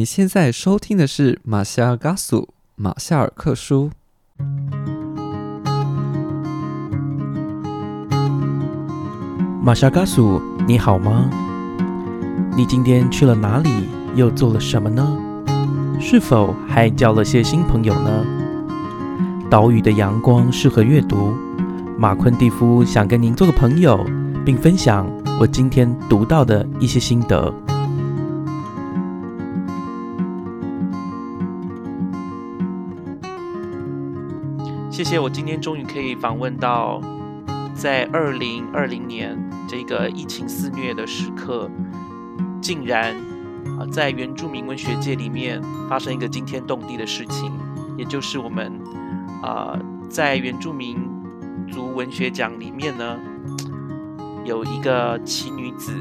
你现在收听的是马夏尔·嘎苏马夏尔克书。马夏嘎苏，你好吗？你今天去了哪里？又做了什么呢？是否还交了些新朋友呢？岛屿的阳光适合阅读。马昆蒂夫想跟您做个朋友，并分享我今天读到的一些心得。谢谢，我今天终于可以访问到，在二零二零年这个疫情肆虐的时刻，竟然啊，在原住民文学界里面发生一个惊天动地的事情，也就是我们啊，在原住民族文学奖里面呢，有一个奇女子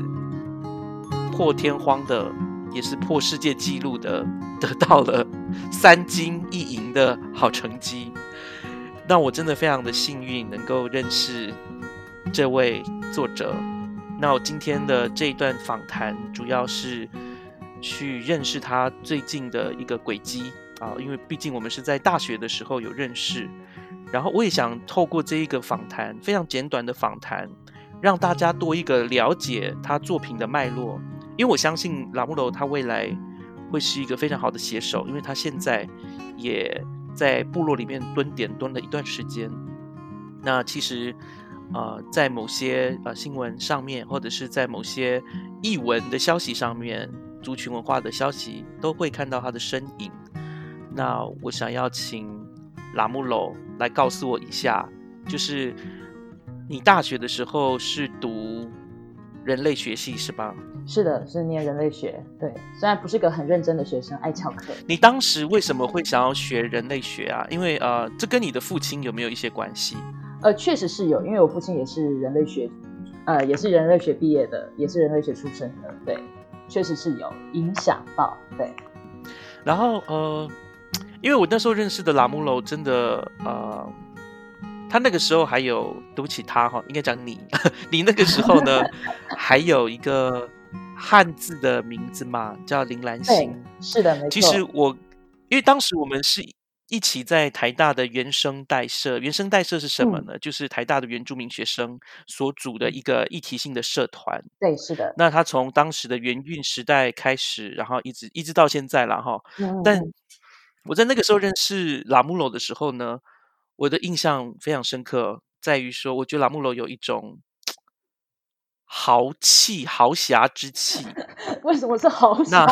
破天荒的，也是破世界纪录的，得到了三金一银的好成绩。那我真的非常的幸运，能够认识这位作者。那我今天的这一段访谈，主要是去认识他最近的一个轨迹啊，因为毕竟我们是在大学的时候有认识。然后我也想透过这一个访谈，非常简短的访谈，让大家多一个了解他作品的脉络。因为我相信拉木楼他未来会是一个非常好的写手，因为他现在也。在部落里面蹲点蹲了一段时间，那其实，呃，在某些呃新闻上面，或者是在某些译文的消息上面，族群文化的消息都会看到他的身影。那我想要请拉木楼来告诉我一下，就是你大学的时候是读人类学系是吧？是的，是念人类学。对，虽然不是个很认真的学生，爱翘课。你当时为什么会想要学人类学啊？因为呃，这跟你的父亲有没有一些关系？呃，确实是有，因为我父亲也是人类学，呃，也是人类学毕业的，也是人类学出身的。对，确实是有影响到。对。然后呃，因为我那时候认识的拉姆楼，真的呃，他那个时候还有对不起他哈，应该讲你，你那个时候呢，还有一个。汉字的名字嘛，叫林兰心。是的，没错。其实我，因为当时我们是一起在台大的原生代社，原生代社是什么呢？就是台大的原住民学生所组的一个议题性的社团。对，是的。那他从当时的元运时代开始，然后一直一直到现在了哈。但我在那个时候认识拉木罗的时候呢，我的印象非常深刻，在于说，我觉得拉木罗有一种。豪气、豪侠之气，为什么是豪侠？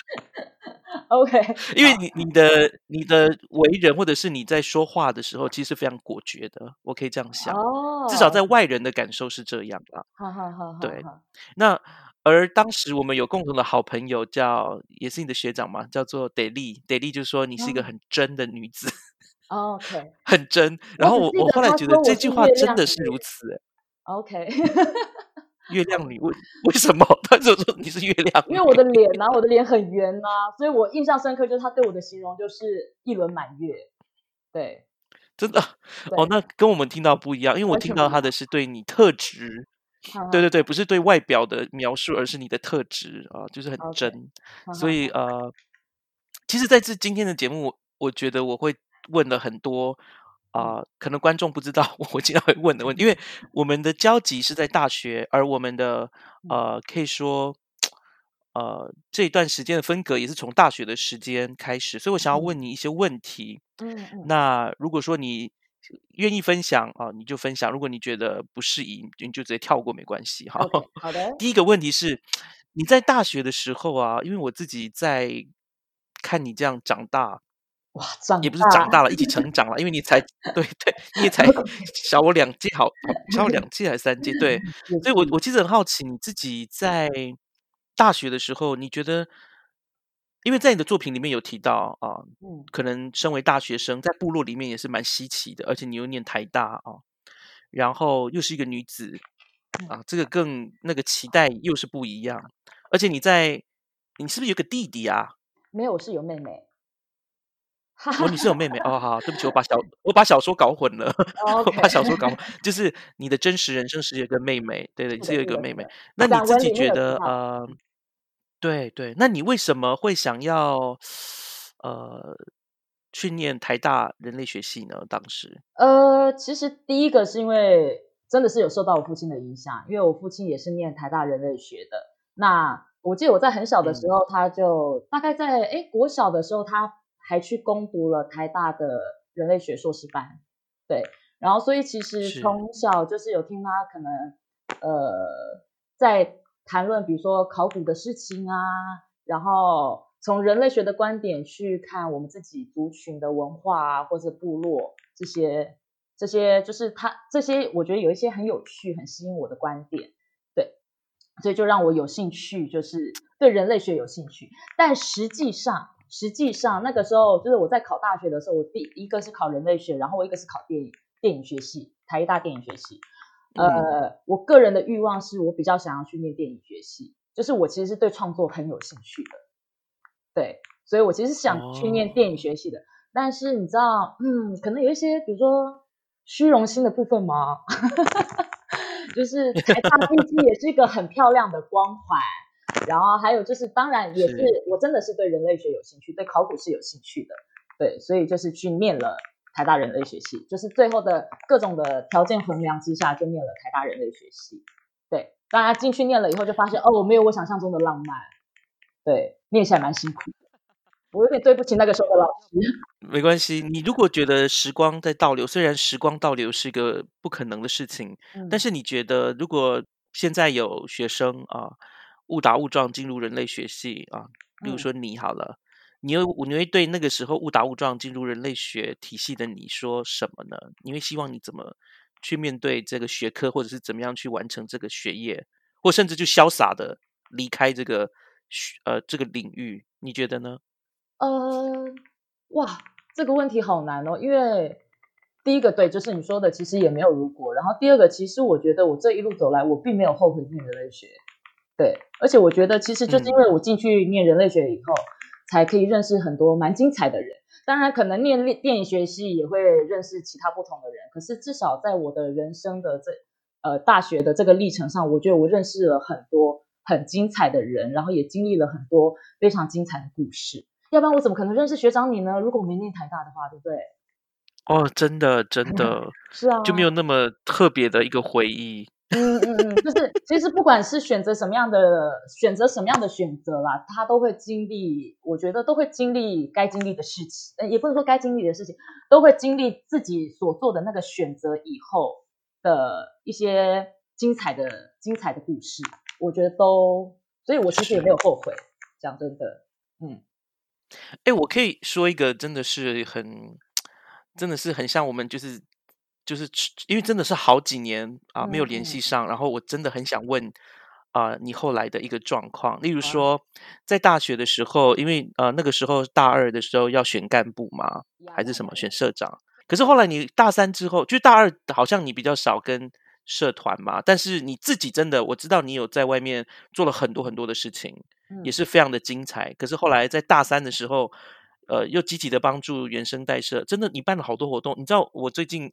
OK，因为你你的你的为人，或者是你在说话的时候，其实非常果决的，我可以这样想。哦，至少在外人的感受是这样啦。好好好，对。那而当时我们有共同的好朋友，叫也是你的学长嘛，叫做得力。得力就说你是一个很真的女子。OK，很真。然后我我后来觉得这句话真的是如此。OK，月亮女为为什么？他就说你是月亮，因为我的脸呐，我的脸很圆呐，所以我印象深刻，就是他对我的形容就是一轮满月。对，真的哦，那跟我们听到不一样，因为我听到他的是对你特质，对对对，不是对外表的描述，而是你的特质啊，就是很真。所以呃，其实在这今天的节目，我觉得我会问了很多。啊，可能观众不知道我经常会问的问题，因为我们的交集是在大学，而我们的呃，可以说呃，这一段时间的分隔也是从大学的时间开始，所以我想要问你一些问题。嗯嗯。那如果说你愿意分享啊，你就分享；如果你觉得不适宜，你就直接跳过，没关系。好好的。第一个问题是，你在大学的时候啊，因为我自己在看你这样长大。哇，长也不是长大了，一起成长了，因为你 才对对，你也才 小我两届，好，小我两届还是三届？对，所以我我其实很好奇，你自己在大学的时候，你觉得，因为在你的作品里面有提到啊，嗯，可能身为大学生在部落里面也是蛮稀奇的，而且你又念台大啊，然后又是一个女子啊，这个更那个期待又是不一样，而且你在，你是不是有个弟弟啊？没有，我是有妹妹。哦，你是有妹妹哦，好，对不起，我把小我把小说搞混了，我把小说搞混，就是你的真实人生是有一个妹妹，对对，是有一个妹妹。那你自己觉得呃，对对，那你为什么会想要呃去念台大人类学系呢？当时呃，其实第一个是因为真的是有受到我父亲的影响，因为我父亲也是念台大人类学的。那我记得我在很小的时候，他就大概在哎国小的时候，他还去攻读了台大的人类学硕士班。对，然后所以其实从小就是有听他可能呃在谈论，比如说考古的事情啊，然后从人类学的观点去看我们自己族群的文化啊，或者部落这些这些，就是他这些，我觉得有一些很有趣、很吸引我的观点，对，所以就让我有兴趣，就是对人类学有兴趣。但实际上，实际上那个时候就是我在考大学的时候，我第一个是考人类学，然后我一个是考电影电影学系，台大电影学系。呃，我个人的欲望是我比较想要去念电影学系，就是我其实是对创作很有兴趣的，对，所以我其实是想去念电影学系的。但是你知道，嗯，可能有一些，比如说虚荣心的部分嘛，就是台大毕竟也是一个很漂亮的光环，然后还有就是，当然也是是我真的是对人类学有兴趣，对考古是有兴趣的，对，所以就是去念了台大人类学系，就是最后的各种的条件衡量之下，就念了台大人类学系。对，当然进去念了以后，就发现哦，我没有我想象中的浪漫，对，念起来蛮辛苦的，我有点对不起那个时候的老师。没关系，你如果觉得时光在倒流，虽然时光倒流是一个不可能的事情，嗯但是你觉得如果现在有学生啊误打误撞进入人类学系啊，比如嗯说你好了，你会你会对那个时候误打误撞进入人类学体系的你说什么呢？你会希望你怎么去面对这个学科，或者是怎么样去完成这个学业，或甚至就潇洒的离开这个学呃这个领域？你觉得呢？呃，哇，这个问题好难哦，因为第一个对，就是你说的，其实也没有如果。然后第二个，其实我觉得我这一路走来，我并没有后悔进人类学。对，而且我觉得其实就是因为我进去念人类学以后，才可以认识很多蛮精彩的人。当然，可能念电电影学系也会认识其他不同的人，可是至少在我的人生的这呃大学的这个历程上，我觉得我认识了很多很精彩的人，然后也经历了很多非常精彩的故事。要不然我怎么可能认识学长你呢？如果我没念台大的话，对不对？哦，真的真的。是啊，就没有那么特别的一个回忆。嗯嗯嗯，就是其实不管是选择什么样的选择什么样的选择啦，他都会经历，我觉得都会经历该经历的事情，呃，也不能说该经历的事情，都会经历自己所做的那个选择以后的一些精彩的精彩的故事，我觉得都，所以我其实也没有后悔，讲真的，嗯。哎，我可以说一个真的是很，真的是很像我们就是就是因为真的是好几年啊没有联系嗯。上，然后我真的很想问啊、你后来的一个状况，例如说在大学的时候，因为呃那个时候大二的时候要选干部嘛，还是什么选社长，可是后来你大三之后，就大二好像你比较少跟社团嘛，但是你自己真的我知道你有在外面做了很多很多的事情，也嗯。是非常的精彩。可是后来在大三的时候，呃，又积极的帮助原生代社，真的你办了好多活动。你知道我最近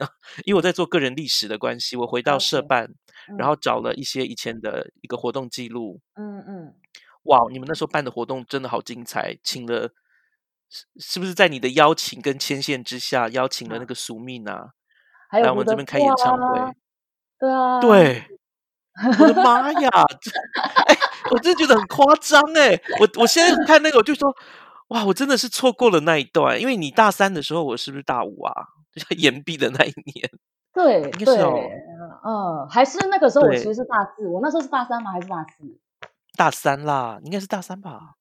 因为我在做个人历史的关系，我回到社办，然嗯后找了一些以前的一个活动记录。嗯嗯，哇，你们那时候办的活动真的好精彩，请了是是不是在你的邀请跟牵线之下，邀请了那啊个苏密娜来我们这边开演唱会？对啊，对，我的妈呀！这 哎，我真的觉得很夸张哎！我我现在看那个，我就说，哇，我真的是错过了那一段，因为你大三的时候，我是不是大五啊？就延毕的那一年，对对，嗯，还是那个时候我对其实是大四，我那时候是大三吗？还是大四？大三啦，应该是大三吧？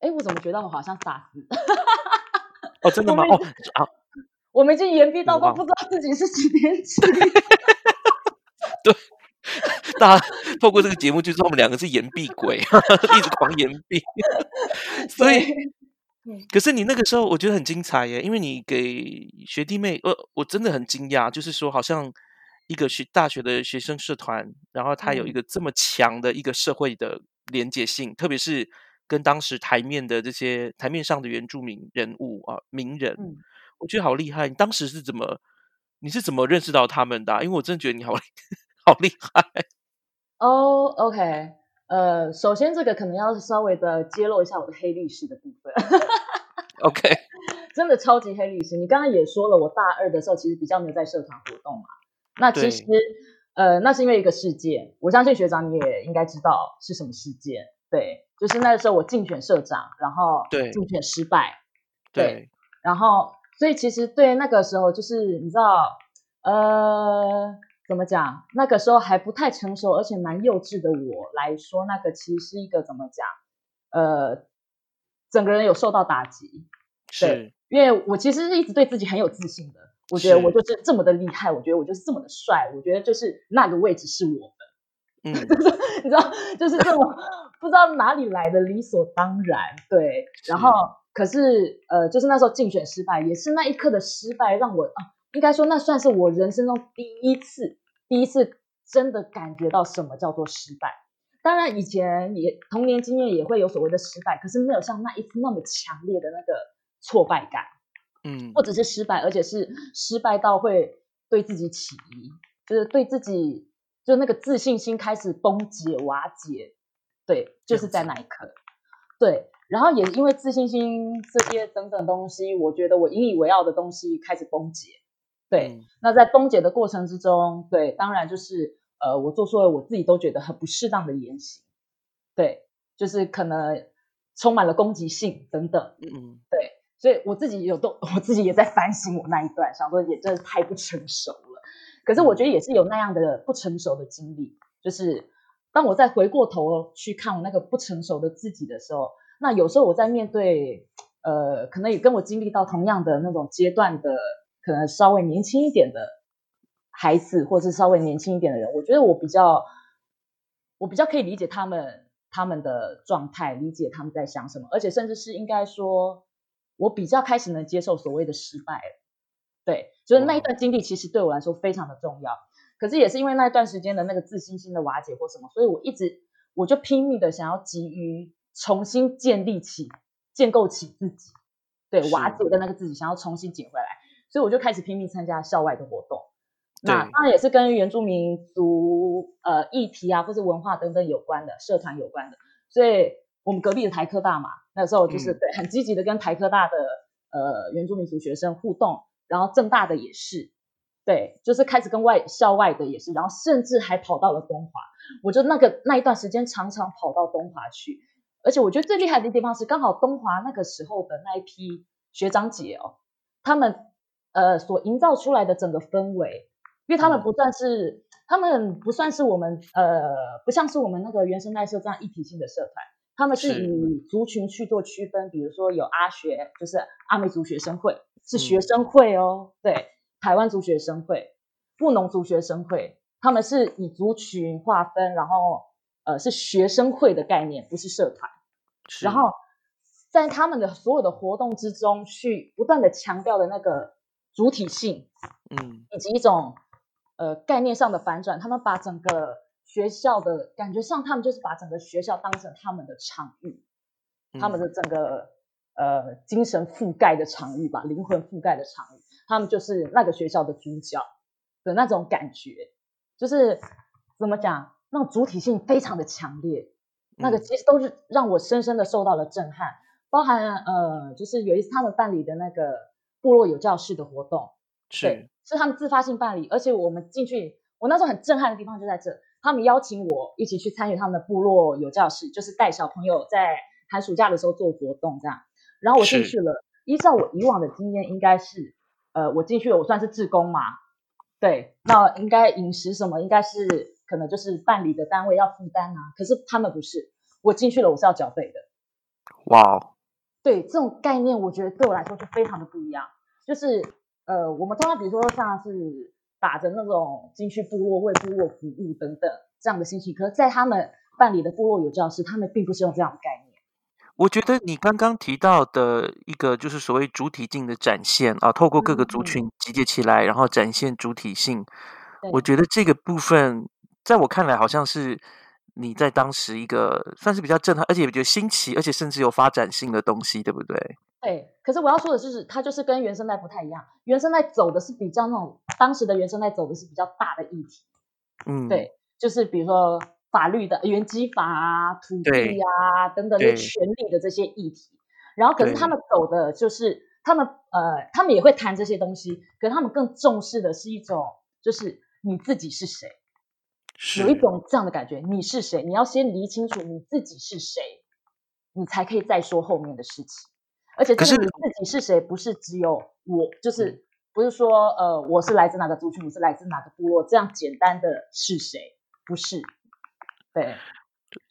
哎，我怎么觉得我好像是大四？哦，真 的吗？哦啊，我们已经延毕到都不知道自己是几年级。大家透过这个节目就知道我们两个是岩壁鬼，一直狂岩壁，所以。可是你那个时候我觉得很精彩耶，因为你给学弟妹，呃，我真的很惊讶，就是说好像一个学大学的学生社团，然后它有一嗯个这么强的一个社会的连结性，特别是跟当时台面的这些台面上的原住民人物啊、名人，嗯我觉得好厉害。你当时是怎么，你是怎么认识到他们的啊、因为我真的觉得你好厉好厉害。哦，OK，呃，首先这个可能要稍微的揭露一下我的黑历史的部分。OK，真的超级黑历史。你刚刚也说了，我大二的时候其实比较没有在社团活动嘛。那其对实，呃，那是因为一个事件，我相信学长你也应该知道是什么事件。对，就是那个时候我竞选社长，然后对竞选失败，对，然后所以其实对那个时候就是你知道，呃，怎么讲？那个时候还不太成熟，而且蛮幼稚的我来说，那个其实是一个怎么讲？呃，整个人有受到打击。是，因为我其实是一直对自己很有自信的，我觉得我就是这么的厉害，我觉得我就是这么的帅，我觉得就是那个位置是我的，嗯，你知道，就是这种不知道哪里来的理所当然，对。然后可是呃，就是那时候竞选失败，也是那一刻的失败让我啊，应该说那算是我人生中第一次，第一次真的感觉到什么叫做失败。当然以前也童年经验也会有所谓的失败，可是没有像那一次那么强烈的那个挫败感。嗯或者是失败，而且是失败到会对自己起疑，就是对自己就那个自信心开始崩解瓦解，对，就是在那一刻，对，然后也因为自信心这些等等东西，我觉得我引以为傲的东西开始崩解，对，嗯。那在崩解的过程之中，对，当然就是呃，我做出了我自己都觉得很不适当的言行，对，就是可能充满了攻击性等等，嗯。对所以我自己有都，我自己也在反省我那一段，想说也真的太不成熟了。可是我觉得也是有那样的不成熟的经历，就是当我再回过头去看我那个不成熟的自己的时候，那有时候我在面对呃，可能也跟我经历到同样的那种阶段的，可能稍微年轻一点的孩子，或是稍微年轻一点的人，我觉得我比较，我比较可以理解他们他们的状态，理解他们在想什么，而且甚至是应该说。我比较开始能接受所谓的失败了，对，就是那一段经历其实对我来说非常的重要。可是也是因为那一段时间的那个自信心的瓦解或什么，所以我一直我就拼命的想要急于重新建立起、建构起自己，对瓦解的那个自己，想要重新捡回来，所以我就开始拼命参加校外的活动。那对。当然也是跟原住民族呃议题啊，或是文化等等有关的社团有关的，所以我们隔壁的台科大嘛，那时候就是、嗯。对很积极的跟台科大的呃原住民族学生互动，然后正大的也是，对，就是开始跟外校外的也是，然后甚至还跑到了东华，我就那个那一段时间常常跑到东华去，而且我觉得最厉害的地方是，刚好东华那个时候的那一批学长姐哦，他们呃所营造出来的整个氛围，因为他们嗯。不算是，他们不算是我们呃，不像是我们那个原生代社这样一体性的社团，他们是是。以族群去做区分，比如说有阿学，就是阿美族学生会，是嗯。学生会哦，对，台湾族学生会、布农族学生会，他们是以族群划分，然后呃是学生会的概念，不是社团。然后在他们的所有的活动之中，去不断的强调的那个主体性，嗯。以及一种呃概念上的反转，他们把整个学校的感觉上，他们就是把整个学校当成他们的场域，他们的的整个呃精神覆盖的场域吧，灵魂覆盖的场域，他们就是那个学校的主角的那种感觉，就是怎么讲，那种主体性非常的强烈，那个嗯其实都是让我深深的受到了震撼，包含呃，就是有一次他们办理的那个部落有教室的活动，对是，是他们自发性办理，而且我们进去，我那时候很震撼的地方就在这，他们邀请我一起去参与他们的部落有教室，就是带小朋友在寒暑假的时候做活动这样，然后我进去了，依照我以往的经验，应该是，呃，我进去了，我算是志工嘛，对，那应该饮食什么应该是可能就是办理的单位要负担啊，可是他们不是，我进去了，我是要缴费的。哇哦，对这种概念，我觉得对我来说就非常的不一样。就是呃，我们通常比如说像是打着那种进去部落为部落服务等等这样的心情，可是在他们办理的部落有教室，他们并不是用这样的概念。我觉得你刚刚提到的一个就是所谓主体性的展现啊，透过各个族嗯群集结起来，然后展现主体性。我对觉得这个部分在我看来好像是你在当时一个算是比较震撼，而且比较新奇，而且甚至有发展性的东西，对不对？对，可是我要说的就是，它就是跟原生代不太一样。原生代走的是比较那种当时的原生代走的是比较大的议题，嗯，对，就是比如说法律的原基法啊、土地啊等等权利的这些议题。然后，可是他们走的就是他们呃，他们也会谈这些东西，可是他们更重视的是一种，就是你自己是谁，是有一种这样的感觉，你是谁？你要先理清楚你自己是谁，你才可以再说后面的事情。而且，可是这个你自己是谁，不是只有我，就是不是说呃，我是来自哪个族群，我是来自哪个部落，这样简单的是谁？不是，对，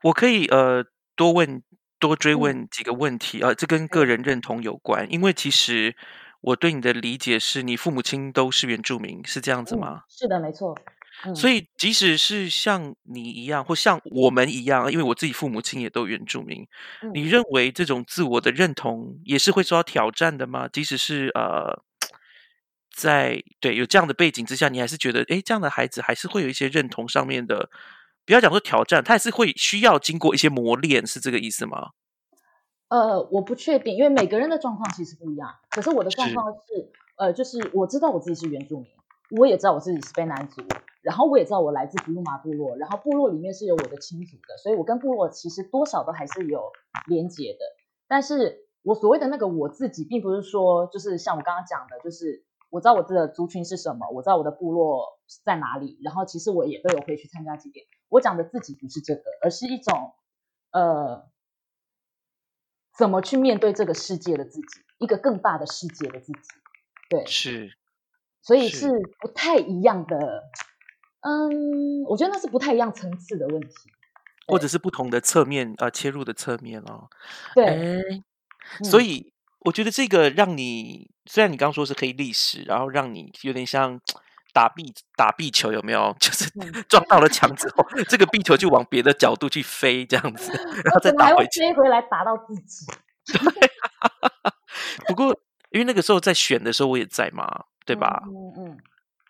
我可以呃多问多追嗯问几个问题啊、呃，这跟个人认同有关，因为其实我对你的理解是你父母亲都是原住民，是这样子嗯吗？，是的，没错，嗯，所以即使是像你一样，或像我们一样，因为我自己父母亲也都原住民，嗯你认为这种自我的认同也是会受到挑战的吗？即使是呃，在对有这样的背景之下，你还是觉得，诶，这样的孩子还是会有一些认同上面的，不要讲说挑战，他还是会需要经过一些磨练，是这个意思吗？呃，我不确定，因为每个人的状况其实不一样。可是我的状是况是，呃，就是我知道我自己是原住民，我也知道我自己是卑南族，然后我也知道我来自布鲁马部落，然后部落里面是有我的亲族的，所以我跟部落其实多少都还是有连结的。但是我所谓的那个我自己，并不是说就是像我刚刚讲的，就是我知道我的族群是什么，我知道我的部落在哪里，然后其实我也都有回去参加祭典。我讲的自己不是这个，而是一种呃。怎么去面对这个世界的自己，一个更大的世界的自己，对，是所以是是不太一样的。嗯，我觉得那是不太一样层次的问题。或者是不同的侧面呃切入的侧面哦。对，诶，所嗯以我觉得这个让你虽然你刚刚说是黑历史，然后让你有点像打壁打壁球，有没有？就是嗯撞到了墙之后，这个壁球就往别的角度去飞，这样子，然后再打回去。飞回来打到自己？对不过因为那个时候在选的时候我也在嘛，对吧？嗯嗯嗯，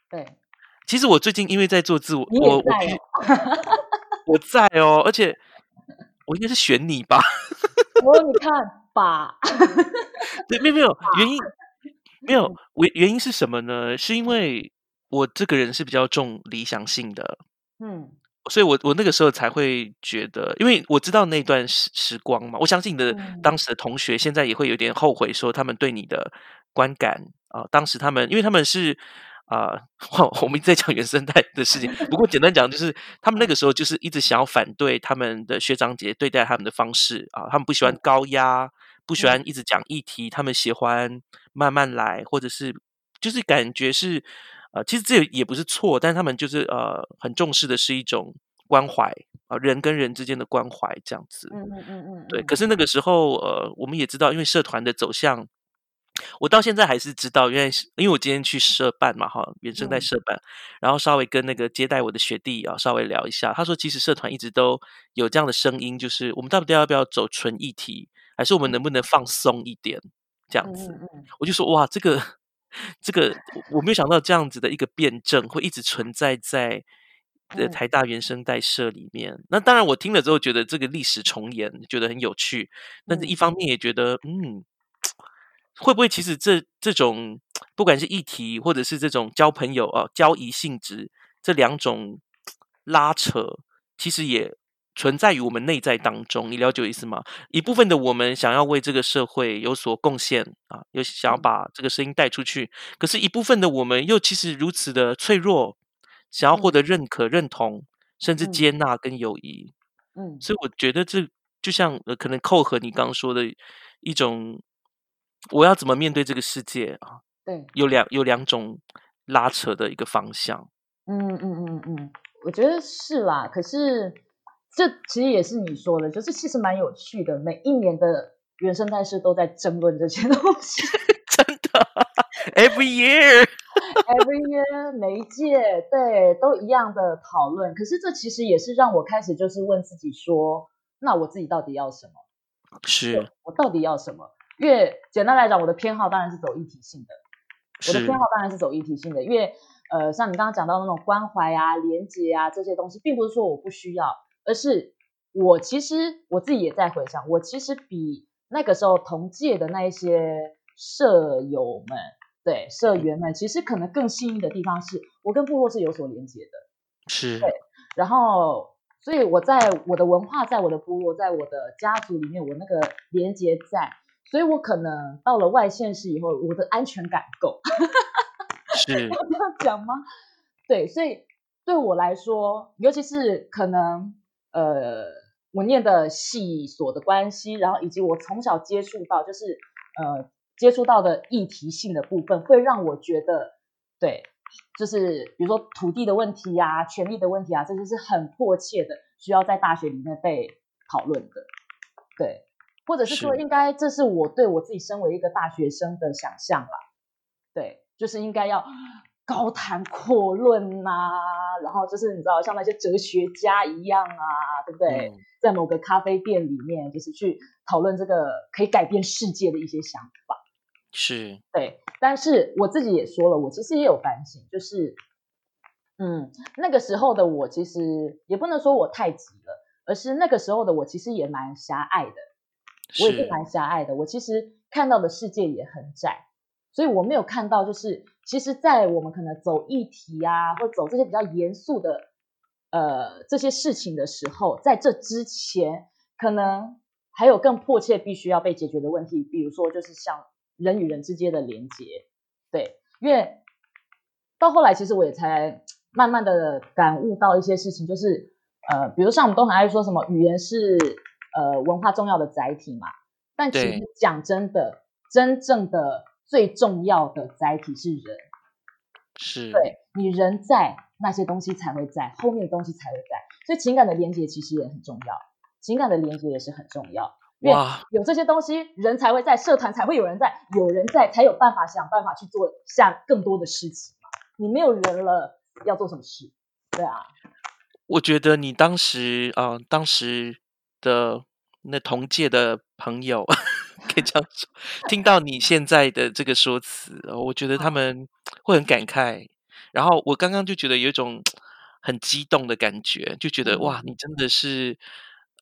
对，其实我最近因为在做自我，我我。我在哦，而且我应该是选你吧？哦，你看吧，对，没有没有原因，没有原原因是什么呢？是因为我这个人是比较重理想性的，嗯所以我我那个时候才会觉得，因为我知道那段时时光嘛，我相信你的嗯。当时的同学现在也会有点后悔，说他们对你的观感啊、当时他们因为他们是啊、我们一直在讲原生态的事情，不过简单讲就是他们那个时候就是一直想要反对他们的学长姐对待他们的方式啊、他们不喜欢嗯。高压，不喜嗯。欢一直讲议题，他们喜欢慢慢来，或者是就是感觉是呃，其实这也不是错，但是他们就是呃很重视的是一种关怀啊、人跟人之间的关怀这样子。嗯嗯嗯嗯，对，嗯可是那个时候呃，我们也知道，因为社团的走向。我到现在还是知道，因为因为我今天去社办嘛，哈，原生态嗯社办，然后稍微跟那个接待我的学弟啊，稍微聊一下，他说其实社团一直都有这样的声音，就是我们到底要不要走纯议题，还是我们能不能放松一点这样子？嗯嗯嗯我就说哇，这个这个我我没有想到这样子的一个辩证会一直存在在呃嗯台大原生代社里面。那当然，我听了之后觉得这个历史重演，觉得很有趣，但是嗯一方面也觉得嗯。会不会其实这这种不管是议题或者是这种交朋友啊、交易性质这两种拉扯，其实也存在于我们内在当中。你了解我意思吗？一部分的我们想要为这个社会有所贡献啊，又想要嗯把这个声音带出去，可是，一部分的我们又其实如此的脆弱，想要获嗯得认可、认同，甚至嗯接纳跟友谊。嗯所以我觉得这就像呃，可能扣合你刚刚说的一种，我要怎么面对这个世界啊？对，有两有两种拉扯的一个方向。嗯嗯嗯嗯，我觉得是啦。可是这其实也是你说的，就是其实蛮有趣的。每一年的原生态社都在争论这些东西 真的，every year，，every year 每一届对都一样的讨论。可是这其实也是让我开始就是问自己说，那我自己到底要什么？是我到底要什么？因为简单来讲，我的偏好当然是走一体性的。我的偏好当然是走一体性的，因为呃，像你刚刚讲到那种关怀啊、连接啊这些东西，并不是说我不需要，而是我其实我自己也在回想，我其实比那个时候同届的那一些舍友们，对社员们，其实可能更幸运的地方是，我跟部落是有所连接的。是对，然后，所以我在我的文化，在我的部落，在我的家族里面，我那个连接在，所以我可能到了外县市以后，我的安全感够。是要这样讲吗？对，所以对我来说，尤其是可能呃，我念的系所的关系，然后以及我从小接触到，就是呃接触到的议题性的部分，会让我觉得，对，就是比如说土地的问题呀、权利的问题啊，这些是很迫切的，需要在大学里面被讨论的，对，或者是说，应该这是我对我自己身为一个大学生的想象吧，对，就是应该要高谈阔论呐、然后就是你知道像那些哲学家一样啊，对不对？嗯在某个咖啡店里面，就是去讨论这个可以改变世界的一些想法。是对，但是我自己也说了，我其实也有反省，就是，嗯，那个时候的我其实也不能说我太急了，而是那个时候的我其实也蛮狭隘的，我也是是蛮狭隘的，我其实看到的世界也很窄，所以我没有看到，就是其实，在我们可能走议题啊，或走这些比较严肃的呃这些事情的时候，在这之前，可能还有更迫切必须要被解决的问题，比如说就是像人与人之间的连接，对，因为到后来其实我也才慢慢的感悟到一些事情，就是呃，比如像我们都很爱说什么语言是呃文化重要的载体嘛，但其对。实讲真的，真正的最重要的载体是人。是，对你人在，那些东西才会在，后面的东西才会在。所以情感的连接其实也很重要，情感的连接也是很重要。因为哇，有这些东西，人才会在，社团才会有人在，有人在才有办法想办法去做下更多的事情嘛。你没有人了，要做什么事？对啊，我觉得你当时啊、呃当时的那同届的朋友，可以这样说，听到你现在的这个说辞，呃我觉得他们会很感慨。然后我刚刚就觉得有一种很激动的感觉，就觉得哇，嗯你真的是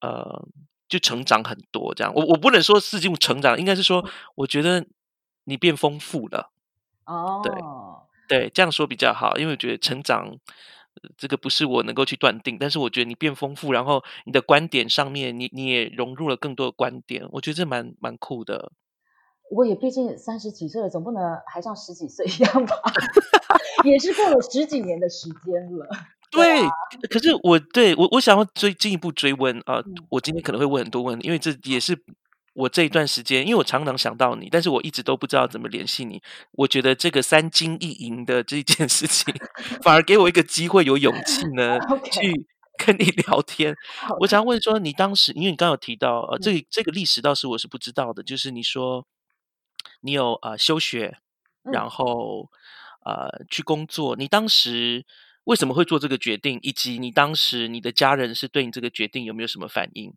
呃，就成长很多这样。我我不能说是用成长，应该是说，我觉得你变丰富了。哦，对对，这样说比较好，因为我觉得成长，呃这个不是我能够去断定，但是我觉得你变丰富，然后你的观点上面，你你也融入了更多的观点，我觉得这蛮蛮酷的。我也毕竟三十几岁了，总不能还像十几岁一样吧？也是过了十几年的时间了。对啊，可是我对我我想要追进一步追问啊、呃嗯我今天可能会问很多问题，因为这也是我这一段时间，因为我常常想到你，但是我一直都不知道怎么联系你。我觉得这个三金一银的这件事情，反而给我一个机会，有勇气呢 去跟你聊天。我想问说，你当时因为你刚刚有提到，呃，嗯这这个历史倒是我是不知道的，就是你说你有呃休学，然嗯后呃去工作，你当时为什么会做这个决定，以及你当时你的家人是对你这个决定有没有什么反应？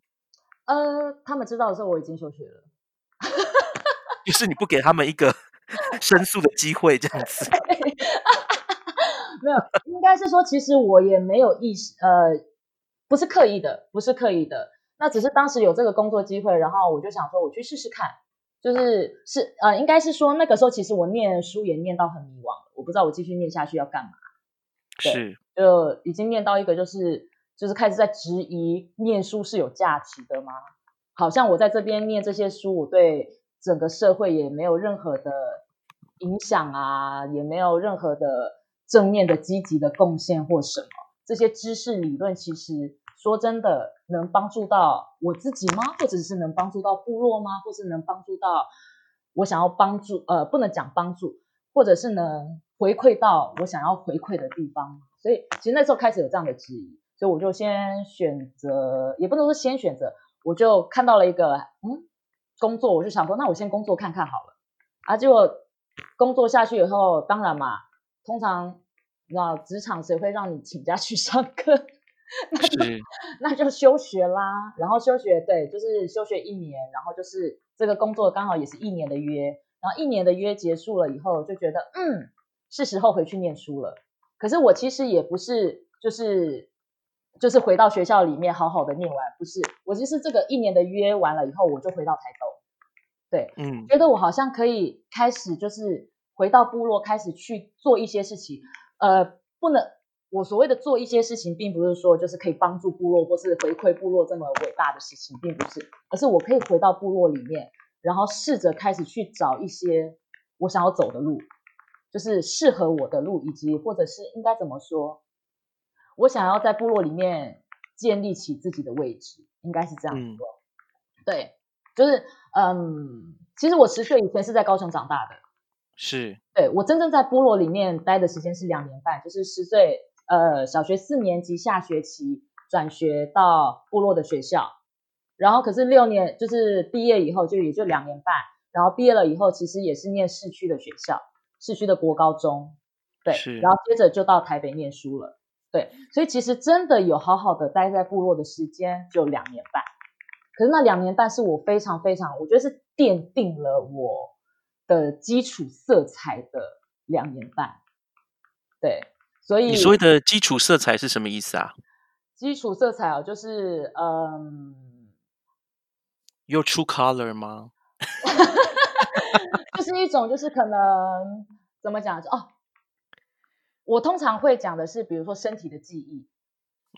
呃，他们知道的时候我已经休学了。就是你不给他们一个 申诉的机会，这样子。没有，应该是说，其实我也没有意识，呃，不是刻意的，不是刻意的，那只是当时有这个工作机会，然后我就想说，我去试试看，就是是呃，应该是说那个时候，其实我念书也念到很迷惘了，我不知道我继续念下去要干嘛，对是，就已经念到一个就是就是开始在质疑念书是有价值的吗？好像我在这边念这些书，我对整个社会也没有任何的影响啊，也没有任何的正面的积极的贡献或什么。这些知识理论其实说真的能帮助到我自己吗？或者是能帮助到部落吗？或是能帮助到我想要帮助呃，不能讲帮助，或者是能回馈到我想要回馈的地方？所以其实那时候开始有这样的质疑，所以我就先选择，也不能说先选择，我就看到了一个嗯工作，我就想说，那我先工作看看好了。啊，结果工作下去以后，当然嘛，通常那职场谁会让你请假去上课？那就那就休学啦。然后休学，对，就是休学一年，然后就是这个工作刚好也是一年的约，然后一年的约结束了以后，就觉得嗯，是时候回去念书了。可是我其实也不是就是就是回到学校里面好好的念完，不是，我其实这个一年的约完了以后，我就回到台东，对，嗯，觉得我好像可以开始就是回到部落，开始去做一些事情，呃，不能我所谓的做一些事情，并不是说就是可以帮助部落或是回馈部落这么伟大的事情，并不是，而是我可以回到部落里面，然后试着开始去找一些我想要走的路，就是适合我的路，以及或者是应该怎么说，我想要在部落里面建立起自己的位置，应该是这样说。对，就是嗯，其实我十岁以前是在高雄长大的，是对我真正在部落里面待的时间是两年半，就是十岁。呃，小学四年级下学期转学到部落的学校，然后可是六年就是毕业以后就也就两年半，然后毕业了以后其实也是念市区的学校，市区的国高中，对，然后接着就到台北念书了，对，所以其实真的有好好的待在部落的时间就两年半，可是那两年半是我非常非常，我觉得是奠定了我的基础色彩的两年半，对。所以你所谓的基础色彩是什么意思啊？基础色彩哦，就是嗯，Your true color 吗？就是一种，就是可能怎么讲？哦，我通常会讲的是，比如说身体的记忆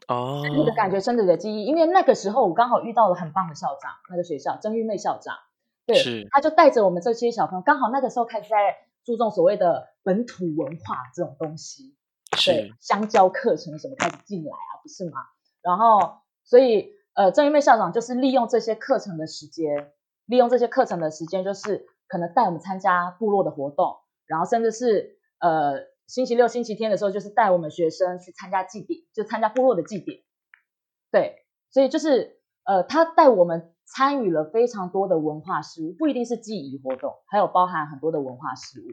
哦，身体的感觉，身体的记忆。因为那个时候我刚好遇到了很棒的校长，那个学校曾玉妹校长，对，他就带着我们这些小朋友，刚好那个时候开始在注重所谓的本土文化这种东西。对，香蕉课程什么开始进来啊，不是吗？然后，所以，呃，郑玉妹校长就是利用这些课程的时间，利用这些课程的时间，就是可能带我们参加部落的活动，然后甚至是呃，星期六、星期天的时候，就是带我们学生去参加祭典，就参加部落的祭典。对，所以就是呃，他带我们参与了非常多的文化事物，不一定是记忆活动，还有包含很多的文化事物。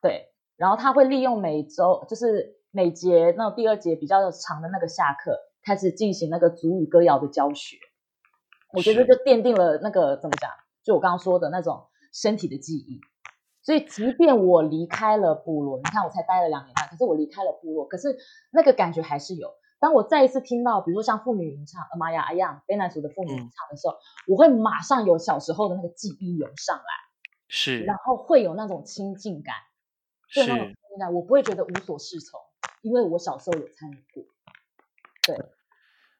对，然后他会利用每周就是。每节那第二节比较长的那个下课，开始进行那个族语歌谣的教学，我觉得就奠定了那个怎么讲，就我刚刚说的那种身体的记忆。所以，即便我离开了部落，你看我才待了两年半，可是我离开了部落，可是那个感觉还是有。当我再一次听到，比如说像妇女吟唱，阿玛呀阿样，卑南族的妇女吟唱的时候，我会马上有小时候的那个记忆涌上来，是，然后会有那种亲近感，是那种亲近感，我不会觉得无所适从。因为我小时候有参与过，对，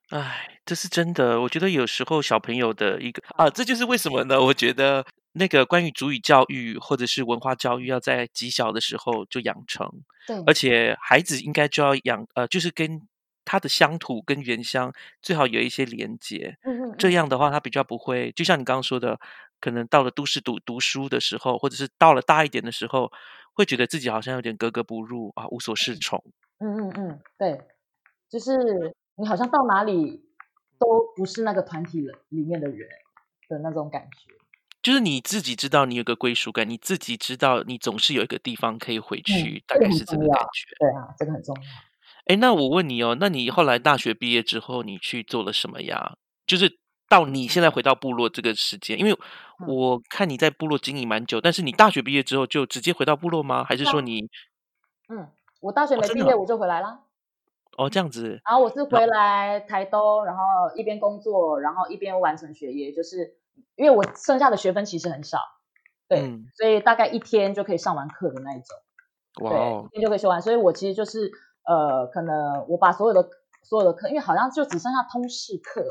哎，这是真的。我觉得有时候小朋友的一个啊，这就是为什么呢？我觉得那个关于主语教育或者是文化教育，要在极小的时候就养成，对，而且孩子应该就要养，呃，就是跟他的乡土跟原乡最好有一些连接，嗯嗯，这样的话他比较不会，就像你刚刚说的，可能到了都市读读书的时候，或者是到了大一点的时候，会觉得自己好像有点格格不入啊，无所适。从。嗯嗯嗯，对，就是你好像到哪里都不是那个团体里面的人的那种感觉，就是你自己知道你有个归属感，你自己知道你总是有一个地方可以回去，大概是这个感觉。对啊，这个很重要。哎，那我问你哦，那你后来大学毕业之后，你去做了什么呀？就是到你现在回到部落这个时间，因为我看你在部落经营蛮久，但是你大学毕业之后就直接回到部落吗？还是说你嗯？我大学没毕业我就回来了。哦，这样子。然后我是回来台东，然后一边工作，然后一边完成学业，就是因为我剩下的学分其实很少，对，所以大概一天就可以上完课的那一种。哇哦，一天就可以修完，所以我其实就是呃，可能我把所有的所有的课，因为好像就只剩下通识课，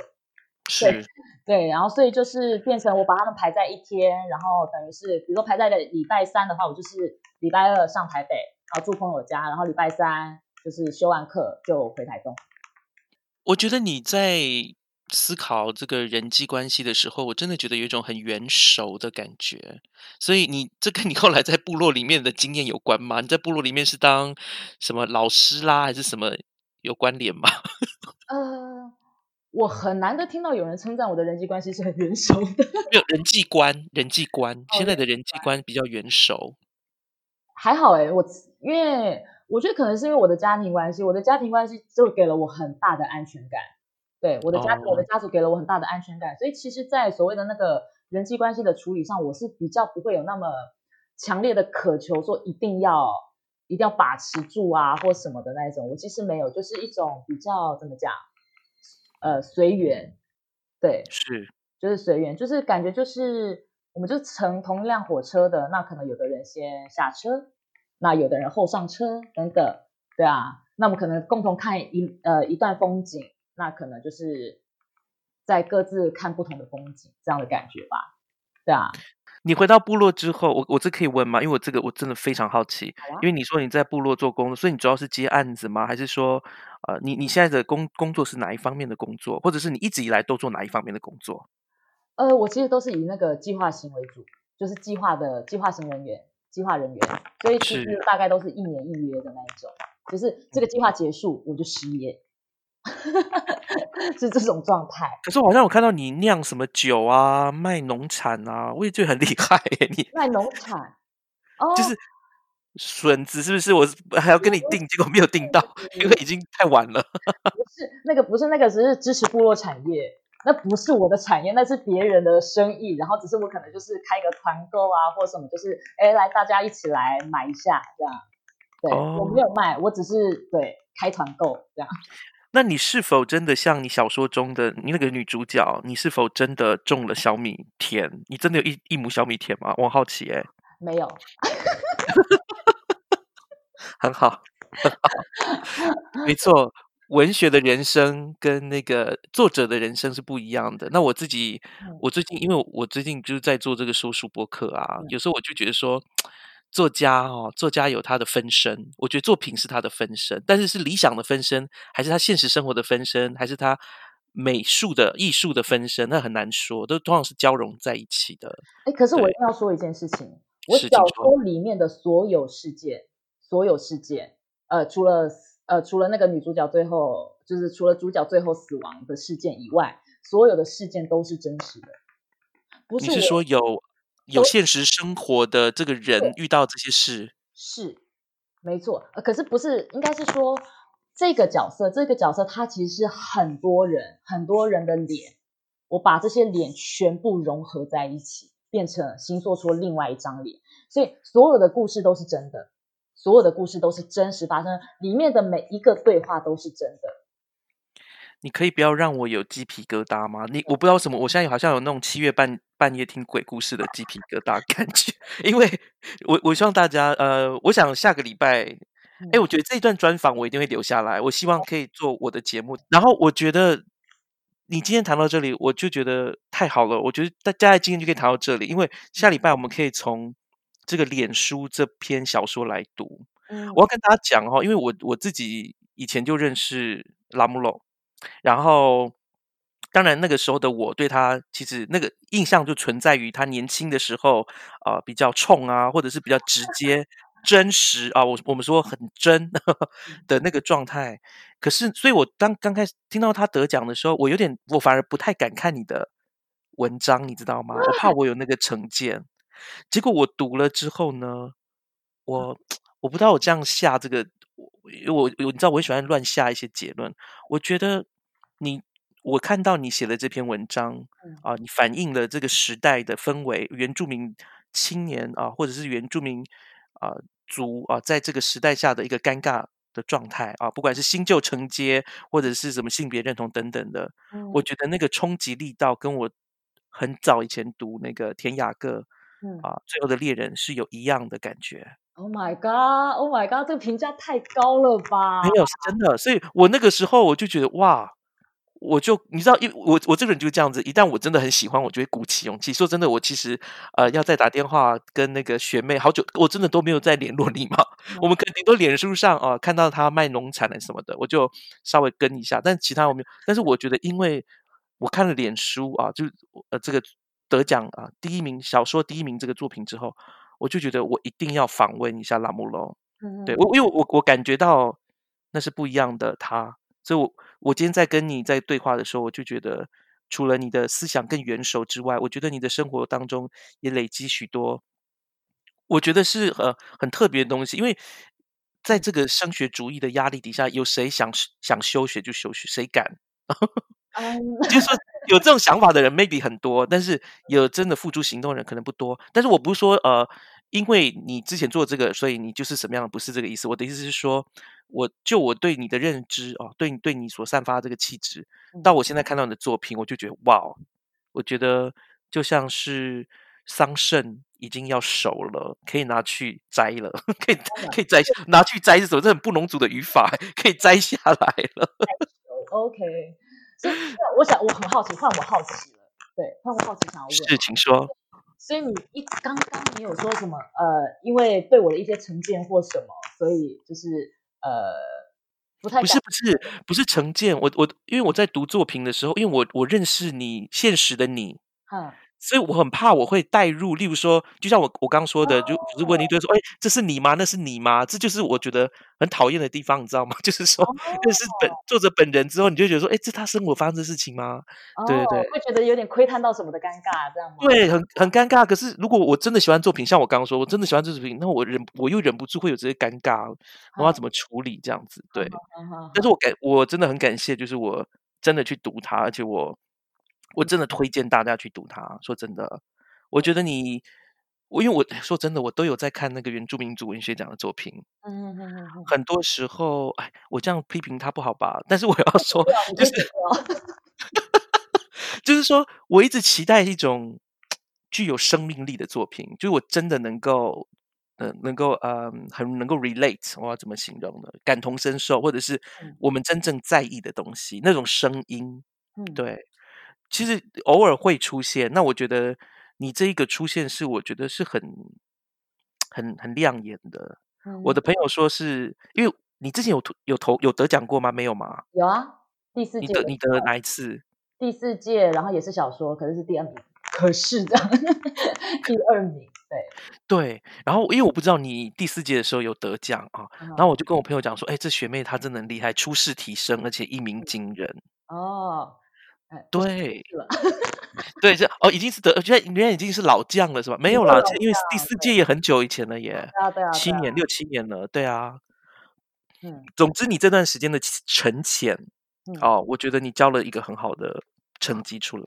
是，对，然后所以就是变成我把他们排在一天，然后等于是比如说排在礼拜三的话，我就是礼拜二上台北。然后住朋友家，然后礼拜三就是修完课就回台东。我觉得你在思考这个人际关系的时候，我真的觉得有一种很圆熟的感觉。所以你这跟你后来在部落里面的经验有关吗？你在部落里面是当什么老师啦，还是什么有关联吗？呃，我很难得听到有人称赞我的人际关系是很圆熟的。没有人际观，人际观，现在的人际观比较圆熟。还好哎，我因为我觉得可能是因为我的家庭关系，我的家庭关系就给了我很大的安全感。对我的家，我的家族给了我很大的安全感，所以其实，在所谓的那个人际关系的处理上，我是比较不会有那么强烈的渴求，说一定要一定要把持住啊，或什么的那一种。我其实没有，就是一种比较怎么讲，呃，随缘。对，是，就是随缘，就是感觉就是。我们就乘同一辆火车的，那可能有的人先下车，那有的人后上车等等，对啊。那我们可能共同看一呃一段风景，那可能就是在各自看不同的风景这样的感觉吧。对啊，你回到部落之后，我我这可以问吗？因为我这个我真的非常好奇，好啊因为你说你在部落做工，所以你主要是接案子吗？还是说，呃，你你现在的工工作是哪一方面的工作，或者是你一直以来都做哪一方面的工作？呃，我其实都是以那个计划型为主，就是计划的计划型人员、计划人员，所以其是实大概都是一年一约的那一种，就是这个计划结束我就失业，是这种状态。可是我好像我看到你酿什么酒啊，卖农产啊，我也觉得很厉害耶。你 卖农产 哦，就是笋子是不是？我是还要跟你订，结果没有订到，因为已经太晚了。不是那个不是那个，只是支持部落产业，那不是我的产业，那是别人的生意，然后只是我可能就是开个团购啊，或什么，就是哎来大家一起来买一下这样。对、我哦没有卖，我只是对开团购这样。那你是否真的像你小说中的你那个女主角？你是否真的种了小米田？你真的有一一亩小米田吗？我好奇哎、没有，很好，很好，没错。文学的人生跟那个作者的人生是不一样的。那我自己，嗯我最近因为我最近就是在做这个说书播客啊，嗯有时候我就觉得说，作家哦，作家有他的分身，我觉得作品是他的分身，但是是理想的分身，还是他现实生活的分身，还是他美术的艺术的分身，那很难说，都通常是交融在一起的。哎，可是我一定要说一件事情，我小说说里面的所有事件，所有事件，呃，除了呃除了那个女主角最后就是除了主角最后死亡的事件以外，所有的事件都是真实的，不你是是说有有现实生活的这个人遇到这些事？是，没错。呃，可是不是，应该是说这个角色，这个角色他其实是很多人，很多人的脸，我把这些脸全部融合在一起，变成新做出另外一张脸。所以所有的故事都是真的，所有的故事都是真实发生，里面的每一个对话都是真的。你可以不要让我有鸡皮疙瘩吗？你我不知道什么，我现在好像有那种七月半半夜听鬼故事的鸡皮疙瘩感觉，因为我我希望大家呃，我想下个礼拜，哎，嗯我觉得这一段专访我一定会留下来，我希望可以做我的节目。然后我觉得你今天谈到这里，我就觉得太好了，我觉得大家今天就可以谈到这里，因为下礼拜我们可以从这个脸书这篇小说来读。嗯我要跟大家讲哦，因为我我自己以前就认识拉姆洛，然后当然那个时候的我对他其实那个印象就存在于他年轻的时候，呃，比较冲啊，或者是比较直接、真实啊，我我们说很真 的那个状态。可是，所以我当刚开始听到他得奖的时候，我有点，我反而不太敢看你的文章，你知道吗？我怕我有那个成见。结果我读了之后呢，我我不知道我这样下这个，我我我你知道我很喜欢乱下一些结论。我觉得你我看到你写的这篇文章嗯啊，你反映了这个时代的氛围，原住民青年啊，或者是原住民啊族啊，在这个时代下的一个尴尬的状态啊，不管是新旧承接，或者是什么性别认同等等的，我嗯觉得那个冲击力道跟我很早以前读那个田雅各嗯啊，最后的猎人是有一样的感觉。，Oh my God，Oh my God，这个评价太高了吧？没有，是真的。所以我那个时候我就觉得哇，我就你知道，因为我我这个人就是这样子，一旦我真的很喜欢，我就会鼓起勇气。说真的，我其实呃要再打电话跟那个学妹，好久我真的都没有再联络你嘛。我们肯定都脸书上啊、看到他卖农产的什么的，我就稍微跟一下，但其他我没有。但是我觉得，因为我看了脸书啊，就呃这个得奖啊第一名小说第一名这个作品之后，我就觉得我一定要访问一下拉姆罗。嗯对我，因为我我感觉到那是不一样的他，所以我我今天在跟你在对话的时候，我就觉得除了你的思想更圆熟之外，我觉得你的生活当中也累积许多，我觉得是呃很特别的东西，因为在这个升学主义的压力底下，有谁想想休学就休学，谁敢？嗯 就是说有这种想法的人 maybe 很多，但是有真的付诸行动的人可能不多。但是我不是说呃，因为你之前做这个，所以你就是什么样的，不是这个意思。我的意思是说，我就我对你的认知哦，对你对你所散发的这个气质，到我现在看到你的作品，我就觉得哇哦，我觉得就像是桑葚已经要熟了，可以拿去摘了，可以可以摘拿去摘是什么？这很不农族的语法，可以摘下来了。OK，所以我想我很好奇，换我好奇了，对，换我好奇想要问，是，请说。所以你一刚刚你有说什么？呃，因为对我的一些成见或什么，所以就是呃不太不是不是不是成见，我我因为我在读作品的时候，因为我我认识你现实的你，嗯所以我很怕我会带入，例如说，就像我我刚说的，就就是问一堆说，哎，这是你吗？那是你吗？这就是我觉得很讨厌的地方，你知道吗？就是说，认识本作者本人之后，你就觉得说，哎，这他生活发生的事情吗？对对对哦会觉得有点窥探到什么的尴尬，这样吗？对，很很尴尬。可是如果我真的喜欢作品，像我刚刚说，我真的喜欢这作品，那我忍我又忍不住会有这些尴尬，我要怎么处理这样子？对，但是我感我真的很感谢，就是我真的去读它，而且我我真的推荐大家去读它。说真的，我觉得你我因为我说真的，我都有在看那个原住民族文学奖的作品，嗯嗯嗯嗯，很多时候，哎，我这样批评他不好吧？但是我要说，就就是是 就是说我一直期待一种具有生命力的作品，就是我真的能够。呃，能够呃，很能够 relate，我要怎么形容呢？感同身受，或者是嗯我们真正在意的东西，那种声音，嗯，对，其实偶尔会出现。那我觉得你这一个出现是，我觉得是很很很亮眼的。嗯我的朋友说是，因为你之前有投有投有得奖过吗？没有吗？有啊，第四你届得你得哪一次？第四届，然后也是小说，可是是第二名，可是这样 第二名，对，对，然后因为我不知道你第四届的时候有得奖啊，然然后我就跟我朋友讲说，哎，这学妹她真的很厉害，出世提升，而且一鸣惊人。哦，哎，对对，这哦已经是得，觉得原来已经是老将了是吧？没有啦，因为第四届也很久以前了耶，对啊对啊，对啊七年六七年了，对啊。嗯总之，你这段时间的沉潜嗯，哦，我觉得你交了一个很好的成绩出来。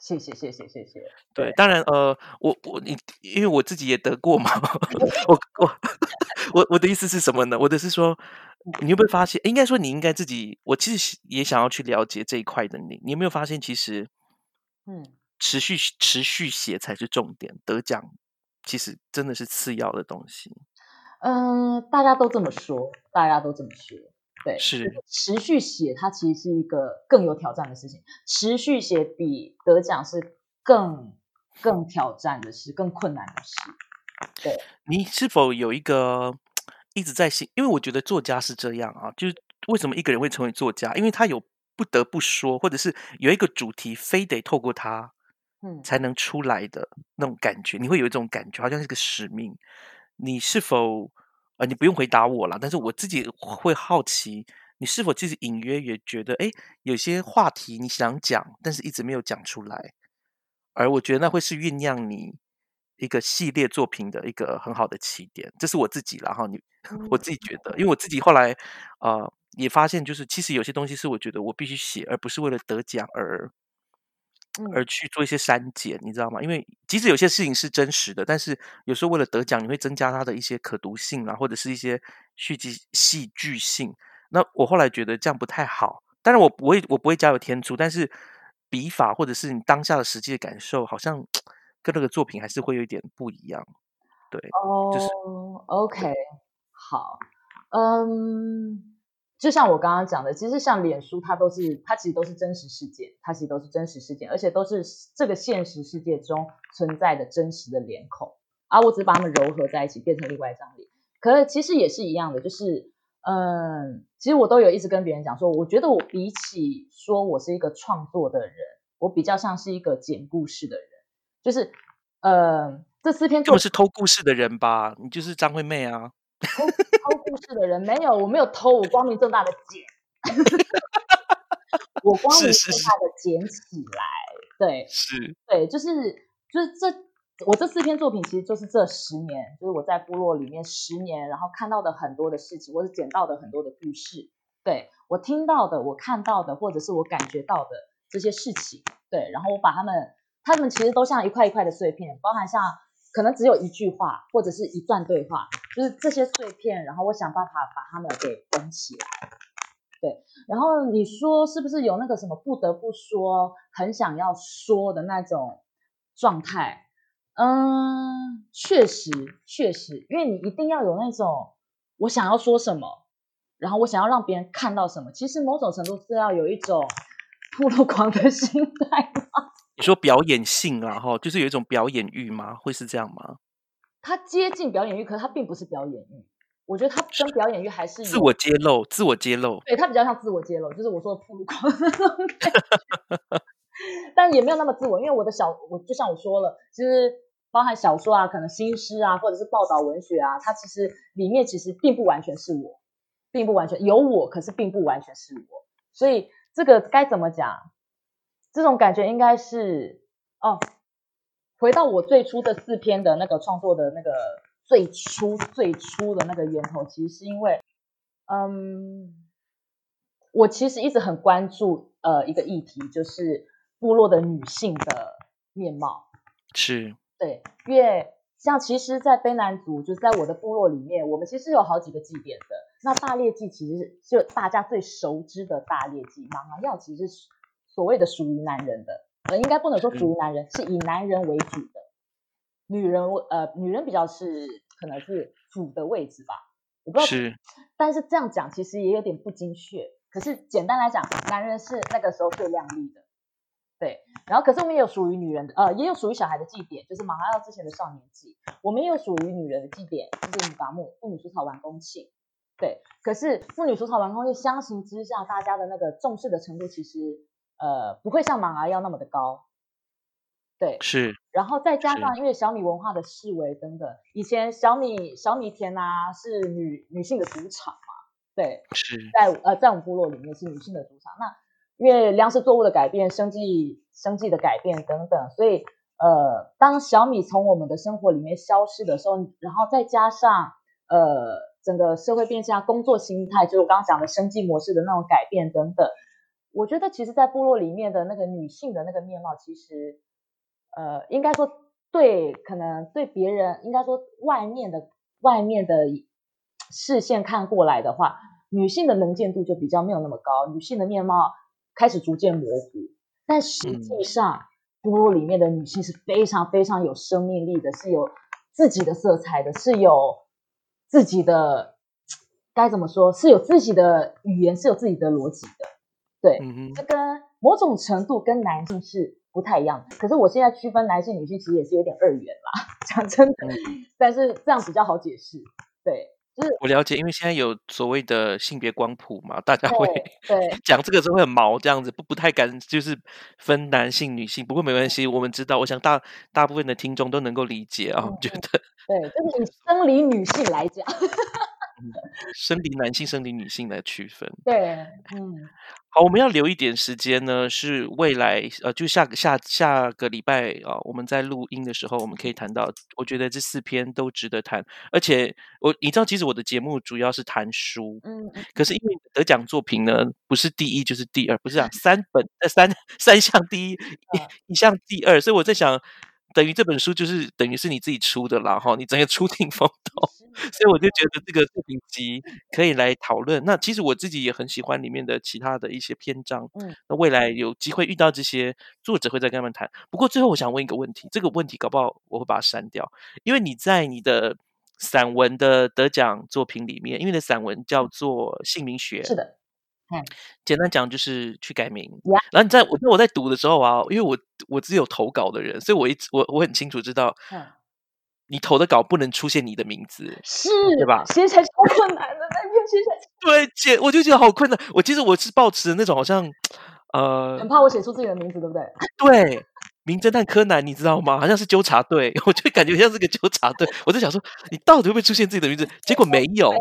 谢谢谢谢谢谢，对，当然，呃，我我你，因为我自己也得过嘛，我我我 我的意思是什么呢？我的是说，你有没有发现？应该说你应该自己，我其实也想要去了解这一块的你。你有没有发现，其实嗯持续持续写才是重点，得奖其实真的是次要的东西。嗯，大家都这么说，大家都这么说，对，是持续写，它其实是一个更有挑战的事情。持续写比得奖是更更挑战的事，更困难的事。对你是否有一个一直在心？因为我觉得作家是这样啊，就是为什么一个人会成为作家？因为他有不得不说，或者是有一个主题非得透过他嗯，才能出来的那种感觉，你会有一种感觉，好像是个使命。你是否呃，你不用回答我了，但是我自己会好奇，你是否其实隐约也觉得，哎，有些话题你想讲，但是一直没有讲出来，而我觉得那会是酝酿你一个系列作品的一个很好的起点。这是我自己啦哈，你 我自己觉得，因为我自己后来呃也发现，就是其实有些东西是我觉得我必须写，而不是为了得奖而而嗯去做一些删减，你知道吗？因为即使有些事情是真实的，但是有时候为了得奖，你会增加它的一些可读性啊，或者是一些戏剧戏剧性。那我后来觉得这样不太好。当然，我不会，我不会加油添醋，但是笔法或者是你当下的实际的感受，好像跟那个作品还是会有一点不一样。对，就，OK，好，嗯，就像我刚刚讲的，其实像脸书，它都是它其实都是真实事件，它其实都是真实事件，而且都是这个现实世界中存在的真实的脸孔，啊，我只是把它们糅合在一起，变成另外一张脸。可是其实也是一样的，就是嗯，其实我都有一直跟别人讲说，我觉得我比起说我是一个创作的人，我比较像是一个剪故事的人，就是呃，这四篇作根本是偷故事的人吧？你就是张惠妹啊！偷偷故事的人没有，我没有偷，我光明正大的捡，我光明正大的捡起来，对是对，就是就是这我这四篇作品其实就是这十年，就是我在部落里面十年，然后看到的很多的事情，或是捡到的很多的故事，对我听到的，我看到的，或者是我感觉到的这些事情，对，然后我把他们，他们其实都像一块一块的碎片，包含像可能只有一句话或者是一段对话，就是这些碎片，然后我想办法把它们给缝起来。对，然后你说是不是有那个什么不得不说，很想要说的那种状态，嗯，确实确实，因为你一定要有那种我想要说什么，然后我想要让别人看到什么，其实某种程度是要有一种 铺路狂的心态？你说表演性啊，哈，就是有一种表演欲吗？会是这样吗？它接近表演欲，可是它并不是表演欲。我觉得它跟表演欲还是自我揭露，自我揭露。对，它比较像自我揭露，就是我说的铺路狂那种感觉。但也没有那么自我，因为我的小，我就像我说了，其实包含小说啊，可能新诗啊，或者是报道文学啊，它其实里面其实并不完全是我，并不完全有我，可是并不完全是我。所以这个该怎么讲？这种感觉应该是哦，回到我最初的四篇的那个创作的那个最初最初的那个源头，其实是因为，嗯，我其实一直很关注呃一个议题，就是部落的女性的面貌。是，对，因为像其实，在卑南族，就是在我的部落里面，我们其实有好几个祭典的。那大猎祭其实就大家最熟知的大猎祭，芒啊药其实是。所谓的属于男人的，呃，应该不能说属于男人，是以男人为主的，女人，呃，女人比较是可能是主的位置吧，我不知道，是，但是这样讲其实也有点不精确。可是简单来讲，男人是那个时候最靓丽的，对。然后，可是我们也有属于女人的，呃，也有属于小孩的祭典，就是马哈耀之前的少年祭。我们也有属于女人的祭典，就是女伐木、妇女除草完工庆，对。可是妇女除草完工庆相形之下，大家的那个重视的程度其实。呃，不会像马儿要那么的高，对，是。然后再加上因为小米文化的式微等等，以前小米小米田啊是女女性的主场嘛，对，是在呃在我们部落里面是女性的主场。那因为粮食作物的改变、生计生计的改变等等，所以呃，当小米从我们的生活里面消失的时候，然后再加上呃整个社会变相、工作心态，就是我刚刚讲的生计模式的那种改变等等。我觉得其实，在部落里面的那个女性的那个面貌，其实，呃，应该说对，可能对别人，应该说外面的外面的视线看过来的话，女性的能见度就比较没有那么高，女性的面貌开始逐渐模糊。但实际上，部落里面的女性是非常非常有生命力的，是有自己的色彩的，是有自己的 该怎么说，是有自己的语言，是有自己的逻辑的。对，这跟某种程度跟男性是不太一样的。可是我现在区分男性、女性，其实也是有点二元啦，讲真的。但是这样比较好解释。对，就是我了解，因为现在有所谓的性别光谱嘛，大家会对 讲这个时候会很毛，这样子不不太敢就是分男性、女性。不过没关系，我们知道，我想大大部分的听众都能够理解啊，我觉得对，就是以生理女性来讲。生理男性、生理女性来区分。对，嗯，好，我们要留一点时间呢，是未来呃，就下个下下个礼拜啊，我们在录音的时候，我们可以谈到。我觉得这四篇都值得谈，而且我你知道，其实我的节目主要是谈书，嗯，可是因为得奖作品呢，不是第一就是第二，不是啊，三本呃三 三项第一，一一项第二，所以我在想。等于这本书就是等于是你自己出的啦，哈，你整个出尽风 头，所以我就觉得这个作品集可以来讨论。那其实我自己也很喜欢里面的其他的一些篇章，嗯，那未来有机会遇到这些作者会再跟他们谈。不过最后我想问一个问题，这个问题搞不好我会把它删掉，因为你在你的散文的得奖作品里面，因为你的散文叫做姓名学，是的。简单讲就是去改名，然后你在我我在读的时候啊，因为我我只有投稿的人，所以我一直我我很清楚知道，你投的稿不能出现你的名字，是，对吧？写起来超困难的，那边写起来，对，姐我就觉得好困难。我其实我是抱持那种好像，呃，很怕我写出自己的名字，对不对？对，名侦探柯南，你知道吗？好像是纠察队，我就感觉像是个纠察队。我在想说，你到底会不会出现自己的名字？结果没 有，我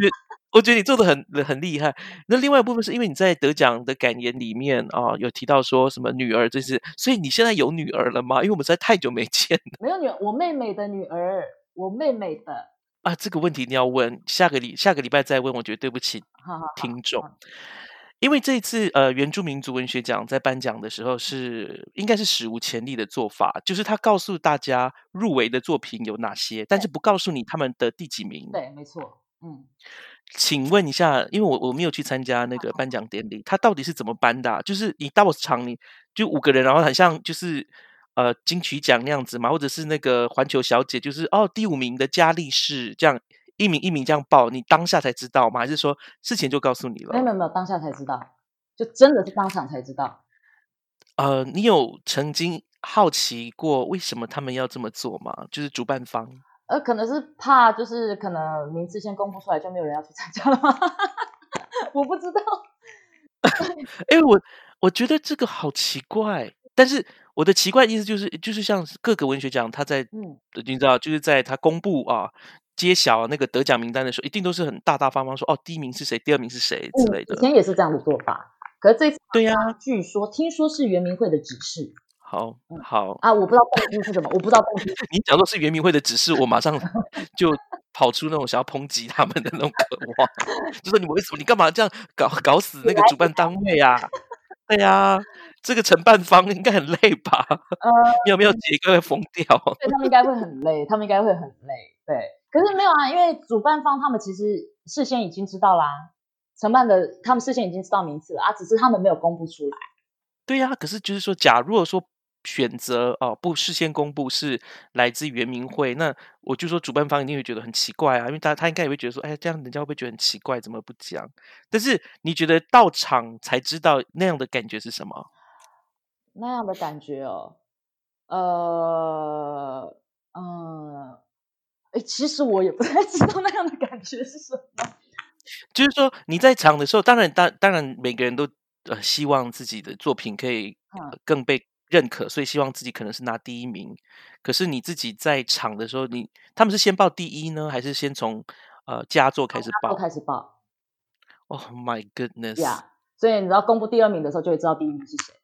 觉得。我觉得你做的很很厉害。那另外一部分是因为你在得奖的感言里面啊，有提到说什么女儿这是，所以你现在有女儿了吗？因为我们实在太久没见了。没有女儿，我妹妹的女儿，我妹妹的。啊，这个问题你要问，下个礼下个礼拜再问。我觉得对不起听众，因为这次呃原住民族文学奖在颁奖的时候是应该是史无前例的做法，就是他告诉大家入围的作品有哪些，但是不告诉你他们的第几名。对，没错，嗯。请问一下，因为我我没有去参加那个颁奖典礼，他到底是怎么颁的？就是你到场，你就五个人，然后很像就是呃金曲奖那样子嘛？或者是那个环球小姐，就是哦第五名的佳丽是这样一名一名这样报，你当下才知道吗？还是说事前就告诉你了？没有没有没有，当下才知道，就真的是当场才知道。呃，你有曾经好奇过为什么他们要这么做吗？就是主办方。呃，可能是怕，就是可能名次先公布出来，就没有人要去参加了吗？我不知道。哎，我我觉得这个好奇怪，但是我的奇怪意思就是，就是像各个文学奖，他在嗯，你知道，就是在他公布啊、揭晓那个得奖名单的时候，一定都是很大大方方说，哦，第一名是谁，第二名是谁之类的。以前也是这样的做法，可是这次对呀，据说听说是圆明会的指示。好好啊，我不知道动机是什么，我不知道动机。你讲说是圆明会的指示，我马上就跑出那种想要抨击他们的那种渴望，就说你为什么，你干嘛这样搞搞死那个主办单位啊？对呀，这个承办方应该很累吧？呃，有没有几个会疯掉？对他们应该会很累，他们应该会很累。对，可是没有啊，因为主办方他们其实事先已经知道啦，承办的他们事先已经知道名次了啊，只是他们没有公布出来。对呀，可是就是说，假如说。选择哦不事先公布是来自圆明会，那我就说主办方一定会觉得很奇怪啊，因为他他应该也会觉得说，哎，这样人家会不会觉得很奇怪？怎么不讲？但是你觉得到场才知道那样的感觉是什么？那样的感觉哦，呃，嗯，哎，其实我也不太知道那样的感觉是什么。就是说你在场的时候，当然当当然每个人都呃希望自己的作品可以更被。认可，所以希望自己可能是拿第一名。可是你自己在场的时候，你他们是先报第一呢，还是先从呃佳作开始报？开始报。Oh my goodness！呀，所以你知道公布第二名的时候，就会知道第一名是谁。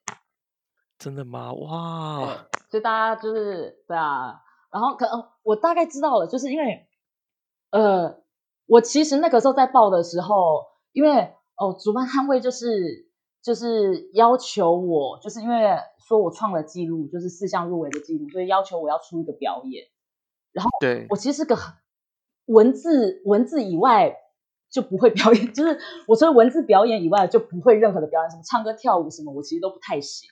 真的吗？哇！所以大家就是对啊，然后可能我大概知道了，就是因为呃，我其实那个时候在报的时候，因为哦，主办单位就是就是要求我，就是因为。说我创了记录，就是四项入围的记录，所以要求我要出一个表演。然后，对我其实是个文字文字以外就不会表演，就是我除了文字表演以外就不会任何的表演，什么唱歌跳舞什么，我其实都不太行。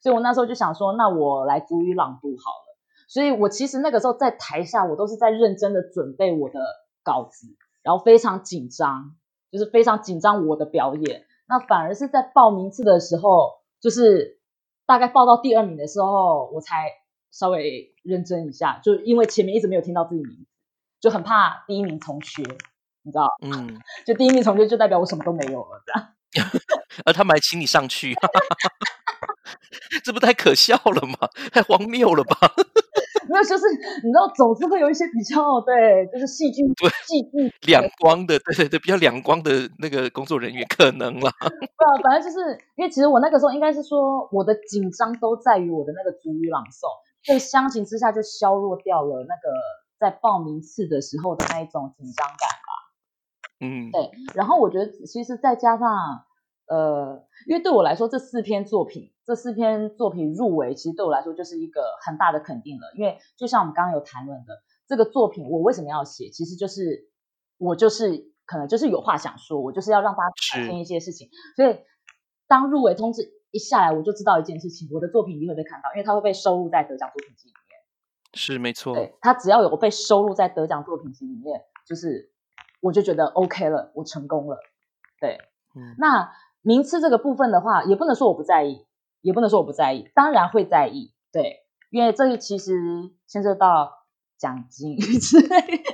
所以我那时候就想说，那我来足语朗读好了。所以我其实那个时候在台下，我都是在认真的准备我的稿子，然后非常紧张，就是非常紧张我的表演。那反而是在报名次的时候，就是。大概报到第二名的时候，我才稍微认真一下，就因为前面一直没有听到自己名字，就很怕第一名重学，你知道？嗯，就第一名重学就代表我什么都没有了，这样。而他们还请你上去，这不太可笑了吗？太荒谬了吧？没有，就是你知道，总是会有一些比较对，就是戏剧对戏剧两光的，对对对，比较两光的那个工作人员可能啦。对啊，反正就是因为其实我那个时候应该是说，我的紧张都在于我的那个主语朗诵，所以相形之下就削弱掉了那个在报名次的时候的那一种紧张感吧。嗯，对。然后我觉得，其实再加上。呃，因为对我来说，这四篇作品，这四篇作品入围，其实对我来说就是一个很大的肯定了。因为就像我们刚刚有谈论的，这个作品我为什么要写，其实就是我就是可能就是有话想说，我就是要让大家看见一些事情。所以当入围通知一下来，我就知道一件事情，我的作品一定会被看到，因为它会被收录在得奖作品集里面。是没错，对，它只要有被收录在得奖作品集里面，就是我就觉得 OK 了，我成功了。对，嗯，那。名次这个部分的话，也不能说我不在意，也不能说我不在意，当然会在意，对，因为这个其实牵涉到奖金 之类。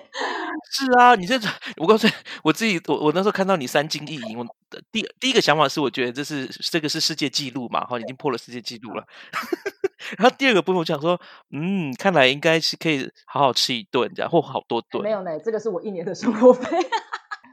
是啊，你这我告诉你，我自己，我我那时候看到你三金一银，我第第一个想法是，我觉得这是这个是世界纪录嘛，哈，已经破了世界纪录了。然后第二个部分，我想说，嗯，看来应该是可以好好吃一顿这样，或好多顿。没有呢，这个是我一年的生活费。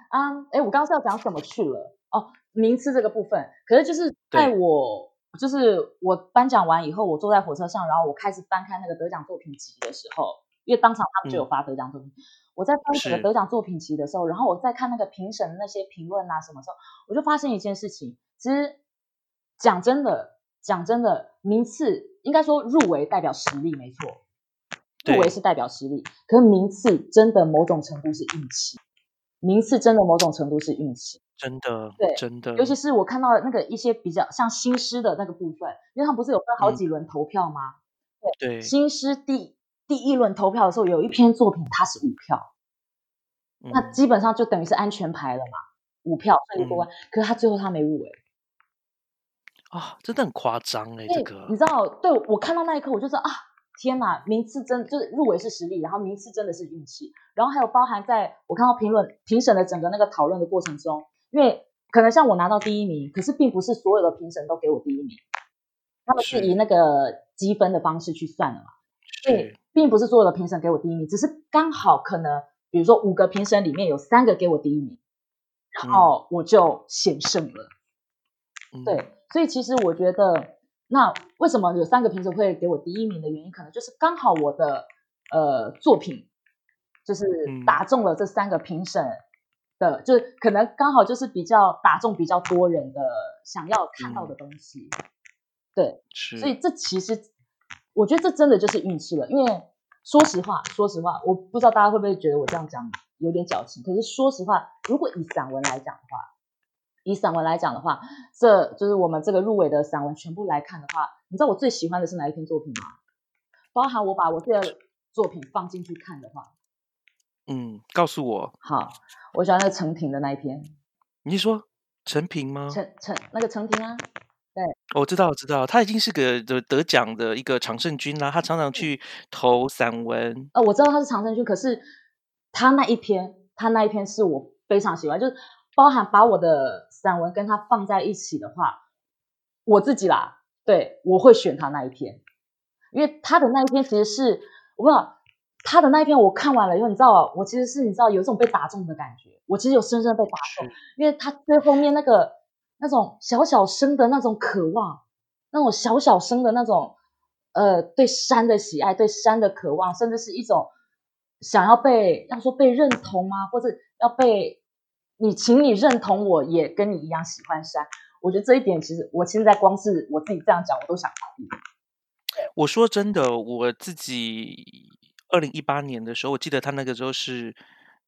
啊，哎，我刚刚是要讲什么去了？哦。名次这个部分，可是就是在我就是我颁奖完以后，我坐在火车上，然后我开始翻开那个得奖作品集的时候，因为当场他们就有发得奖作品，我在翻整个得奖作品集的时候，然后我在看那个评审的那些评论啊什么时候，我就发现一件事情，其实讲真的，讲真的，名次应该说入围代表实力没错，入围是代表实力，可是名次真的某种程度是运气，名次真的某种程度是运气。真的，对，真的，尤其是我看到那个一些比较像新诗的那个部分，因为他们不是有分好几轮投票吗？对，对。新诗第第一轮投票的时候，有一篇作品它是五票，那嗯。基本上就等于是安全牌了嘛，五票顺利过嗯关。可是他最后他没入围，啊，真的很夸张哎，这，个。你知道，对我看到那一刻，我就知道啊，天哪，名次真就是入围是实力，然后名次真的是运气，然后还有包含在我看到评论评审的整个那个讨论的过程中，因为可能像我拿到第一名，可是并不是所有的评审都给我第一名，他们是是。以那个积分的方式去算的嘛，所以并不是所有的评审给我第一名，只是刚好可能比如说五个评审里面有三个给我第一名，然后我就险胜了。嗯。对，所以其实我觉得，那为什么有三个评审会给我第一名的原因，可能就是刚好我的呃作品就是嗯。打中了这三个评审的，就是可能刚好就是比较打中比较多人的想要看到的东西。对，是，所以这其实我觉得这真的就是运气了，因为说实话，说实话，我不知道大家会不会觉得我这样讲有点矫情，可是说实话，如果以散文来讲的话，以散文来讲的话，这就是我们这个入围的散文全部来看的话，你知道我最喜欢的是哪一篇作品吗？包含我把我这个作品放进去看的话，嗯，告诉我，好，我喜欢那个陈平的那一篇，你是说陈平吗？陈陈那个陈平啊，哦我知道，我知道，他已经是个得得奖的一个常胜军啦。他常常去投散文，呃，我知道他是常胜军，可是他那一篇，他那一篇是我非常喜欢，就是包含把我的散文跟他放在一起的话，我自己啦，对我会选他那一篇，因为他的那一篇其实是我不知道他的那一篇我看完了以后，你知道，我其实是你知道有一种被打中的感觉，我其实有深深地被打中，因为他最后面那个那种小小声的那种渴望，那种小小声的那种呃对山的喜爱，对山的渴望，甚至是一种想要被要说被认同吗？或者要被你，请你认同我也跟你一样喜欢山。我觉得这一点其实我现在光是我自己这样讲，我都想哭。我说真的，我自己二零一八年的时候，我记得他那个时候是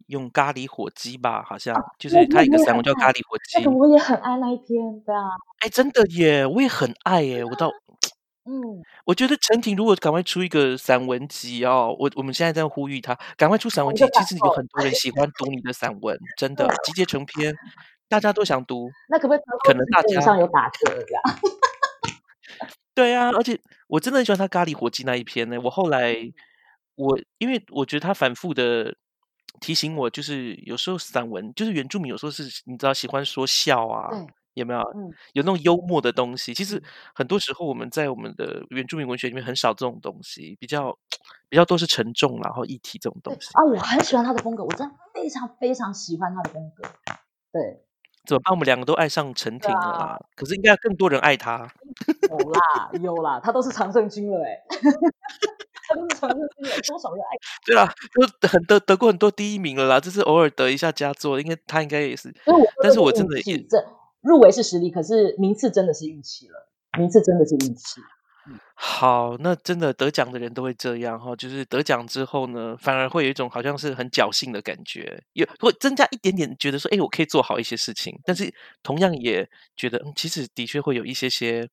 用咖喱火鸡吧，好像就是他一个散文叫咖喱火鸡那个。我也很爱那一篇，对啊，哎，真的耶，我也很爱耶，我到 嗯，我觉得陈婷如果赶快出一个散文集哦，我我们现在在呼吁他赶快出散文集。其实有很多人喜欢读你的散文，真的集结成篇，大家都想读。那可不可以可能大家上有打折这样？对啊，而且我真的很喜欢他咖喱火鸡那一篇呢。我后来我因为我觉得他反复的提醒我，就是有时候散文就是原住民有时候是你知道喜欢说笑啊，对，有没有？嗯，有那种幽默的东西，其实嗯很多时候我们在我们的原住民文学里面很少这种东西，比较比较都是沉重然后议题这种东西。啊，我很喜欢他的风格，我真的非常非常喜欢他的风格。对，怎么办？我们两个都爱上陈婷了啦，可是应该更多人爱他。有啦有啦，他都是常胜军了哎、他都是常胜军了，多少人爱？对啦，就很得得过很多第一名了啦，这是偶尔得一下佳作，应该他应该也是。但是我真的也运气这入围是实力，可是名次真的是运气了，名次真的是运气。好，那真的得奖的人都会这样哈，就是得奖之后呢，反而会有一种好像是很侥幸的感觉，也会增加一点点觉得说，哎，我可以做好一些事情，但是同样也觉得，嗯，其实的确会有一些些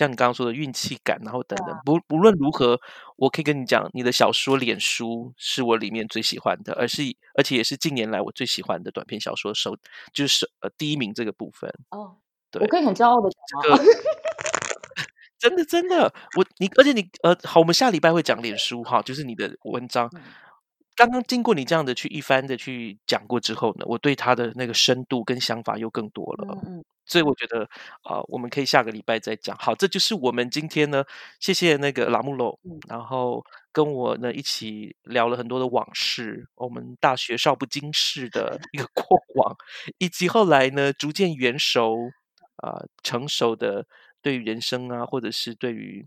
像你刚刚说的运气感，然后等等，不不论如何，我可以跟你讲，你的小说《脸书》是我里面最喜欢的，而是而且也是近年来我最喜欢的短篇小说首，就是呃第一名这个部分。哦，对我可以很骄傲的讲这吗？个真的真的，我你而且你呃，好，我们下礼拜会讲脸 书哈，就是你的文章。嗯刚刚经过你这样的去一番的去讲过之后呢，我对他的那个深度跟想法又更多了。嗯嗯，所以我觉得啊、呃我们可以下个礼拜再讲。好，这就是我们今天呢，谢谢那个拉木罗，嗯然后跟我呢一起聊了很多的往事，我们大学少不经事的一个 过往，以及后来呢逐渐圆熟啊、成熟的对于人生啊，或者是对于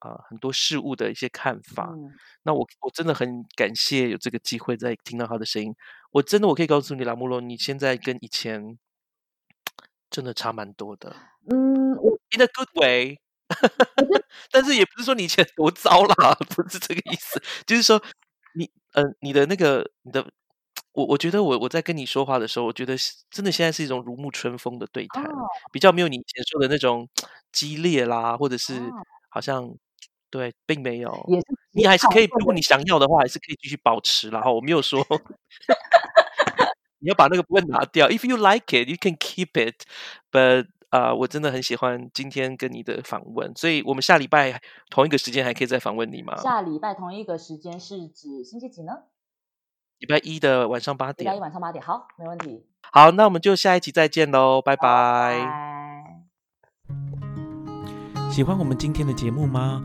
啊、很多事物的一些看法。嗯那我我真的很感谢有这个机会再听到他的声音。我真的我可以告诉你，拉穆罗，你现在跟以前真的差蛮多的嗯，我，in a good way。但是也不是说你以前多糟啦，不是这个意思，就是说你呃你的那个你的。我我觉得我我在跟你说话的时候，我觉得真的现在是一种如沐春风的对谈，哦比较没有你以前说的那种激烈啦，或者是哦好像对，并没有，也是你还是可以，如果你你想要的话，还是可以继续保持。然后我没有说 你要把那个部分拿掉。If you like it, you can keep it. But 啊、我真的很喜欢今天跟你的访问，所以我们下礼拜同一个时间还可以再访问你吗？下礼拜同一个时间是指星期几呢？礼拜一的晚上八点礼拜一。晚上八点。好，没问题。好，那我们就下一集再见喽，拜拜。拜。喜欢我们今天的节目吗？